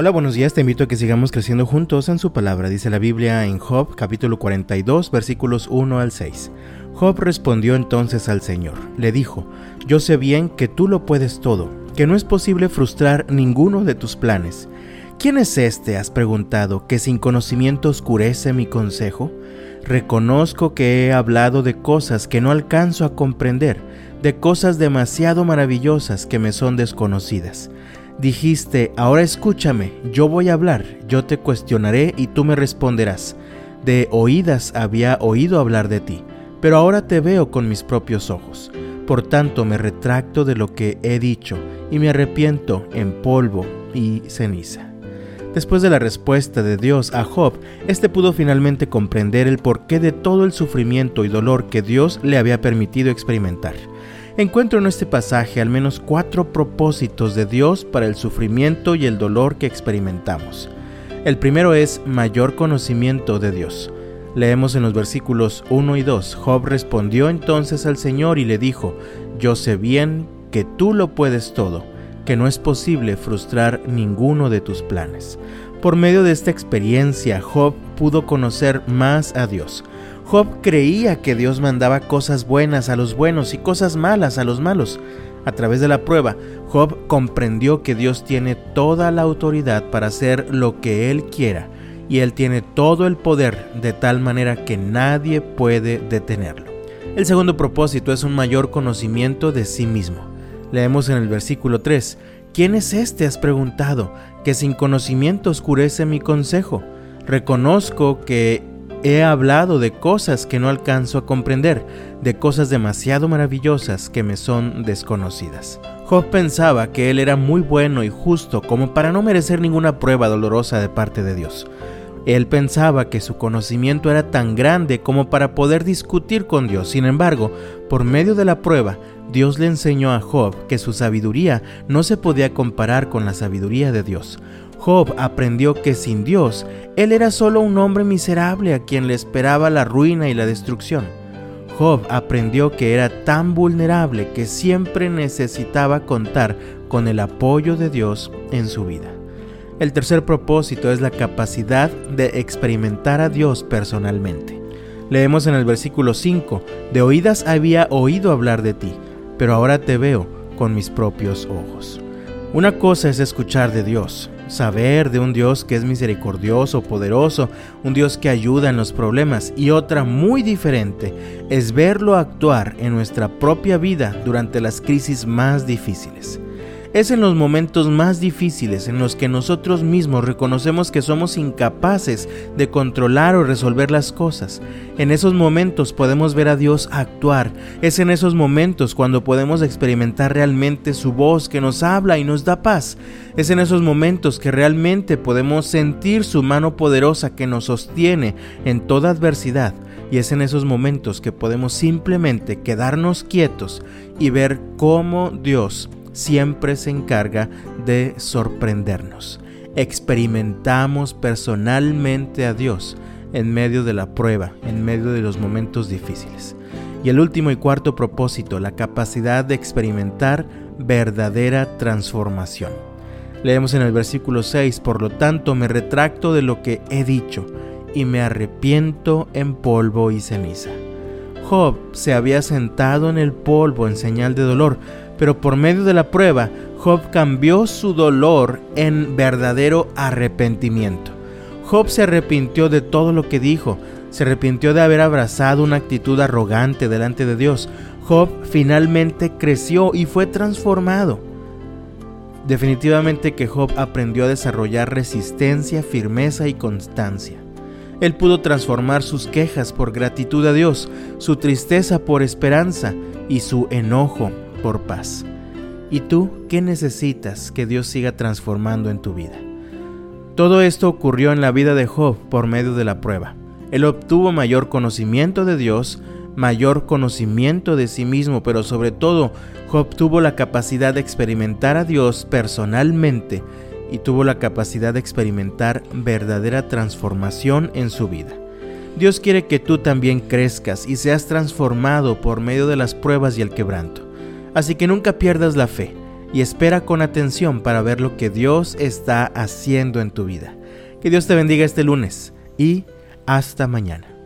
Hola, buenos días, te invito a que sigamos creciendo juntos en su palabra, dice la Biblia en Job capítulo 42 versículos 1 al 6. Job respondió entonces al Señor, le dijo, yo sé bien que tú lo puedes todo, que no es posible frustrar ninguno de tus planes. ¿Quién es este, has preguntado, que sin conocimiento oscurece mi consejo? Reconozco que he hablado de cosas que no alcanzo a comprender, de cosas demasiado maravillosas que me son desconocidas. Dijiste, ahora escúchame, yo voy a hablar, yo te cuestionaré y tú me responderás. De oídas había oído hablar de ti, pero ahora te veo con mis propios ojos. Por tanto me retracto de lo que he dicho y me arrepiento en polvo y ceniza. Después de la respuesta de Dios a Job, éste pudo finalmente comprender el porqué de todo el sufrimiento y dolor que Dios le había permitido experimentar. Encuentro en este pasaje al menos cuatro propósitos de Dios para el sufrimiento y el dolor que experimentamos. El primero es mayor conocimiento de Dios. Leemos en los versículos 1 y 2, Job respondió entonces al Señor y le dijo, Yo sé bien que tú lo puedes todo, que no es posible frustrar ninguno de tus planes. Por medio de esta experiencia, Job pudo conocer más a Dios. Job creía que Dios mandaba cosas buenas a los buenos y cosas malas a los malos. A través de la prueba, Job comprendió que Dios tiene toda la autoridad para hacer lo que Él quiera y Él tiene todo el poder de tal manera que nadie puede detenerlo. El segundo propósito es un mayor conocimiento de sí mismo. Leemos en el versículo 3, ¿quién es este? has preguntado, que sin conocimiento oscurece mi consejo. Reconozco que He hablado de cosas que no alcanzo a comprender, de cosas demasiado maravillosas que me son desconocidas. Job pensaba que él era muy bueno y justo como para no merecer ninguna prueba dolorosa de parte de Dios. Él pensaba que su conocimiento era tan grande como para poder discutir con Dios. Sin embargo, por medio de la prueba, Dios le enseñó a Job que su sabiduría no se podía comparar con la sabiduría de Dios. Job aprendió que sin Dios, él era solo un hombre miserable a quien le esperaba la ruina y la destrucción. Job aprendió que era tan vulnerable que siempre necesitaba contar con el apoyo de Dios en su vida. El tercer propósito es la capacidad de experimentar a Dios personalmente. Leemos en el versículo 5, de oídas había oído hablar de ti, pero ahora te veo con mis propios ojos. Una cosa es escuchar de Dios, saber de un Dios que es misericordioso, poderoso, un Dios que ayuda en los problemas y otra muy diferente es verlo actuar en nuestra propia vida durante las crisis más difíciles. Es en los momentos más difíciles en los que nosotros mismos reconocemos que somos incapaces de controlar o resolver las cosas. En esos momentos podemos ver a Dios actuar. Es en esos momentos cuando podemos experimentar realmente su voz que nos habla y nos da paz. Es en esos momentos que realmente podemos sentir su mano poderosa que nos sostiene en toda adversidad. Y es en esos momentos que podemos simplemente quedarnos quietos y ver cómo Dios siempre se encarga de sorprendernos. Experimentamos personalmente a Dios en medio de la prueba, en medio de los momentos difíciles. Y el último y cuarto propósito, la capacidad de experimentar verdadera transformación. Leemos en el versículo 6, por lo tanto me retracto de lo que he dicho y me arrepiento en polvo y ceniza. Job se había sentado en el polvo en señal de dolor, pero por medio de la prueba, Job cambió su dolor en verdadero arrepentimiento. Job se arrepintió de todo lo que dijo, se arrepintió de haber abrazado una actitud arrogante delante de Dios. Job finalmente creció y fue transformado. Definitivamente que Job aprendió a desarrollar resistencia, firmeza y constancia. Él pudo transformar sus quejas por gratitud a Dios, su tristeza por esperanza y su enojo por paz. ¿Y tú qué necesitas que Dios siga transformando en tu vida? Todo esto ocurrió en la vida de Job por medio de la prueba. Él obtuvo mayor conocimiento de Dios, mayor conocimiento de sí mismo, pero sobre todo Job tuvo la capacidad de experimentar a Dios personalmente y tuvo la capacidad de experimentar verdadera transformación en su vida. Dios quiere que tú también crezcas y seas transformado por medio de las pruebas y el quebranto. Así que nunca pierdas la fe. y espera con atención para ver lo que Dios está haciendo en tu vida. Que Dios te bendiga este lunes y hasta mañana.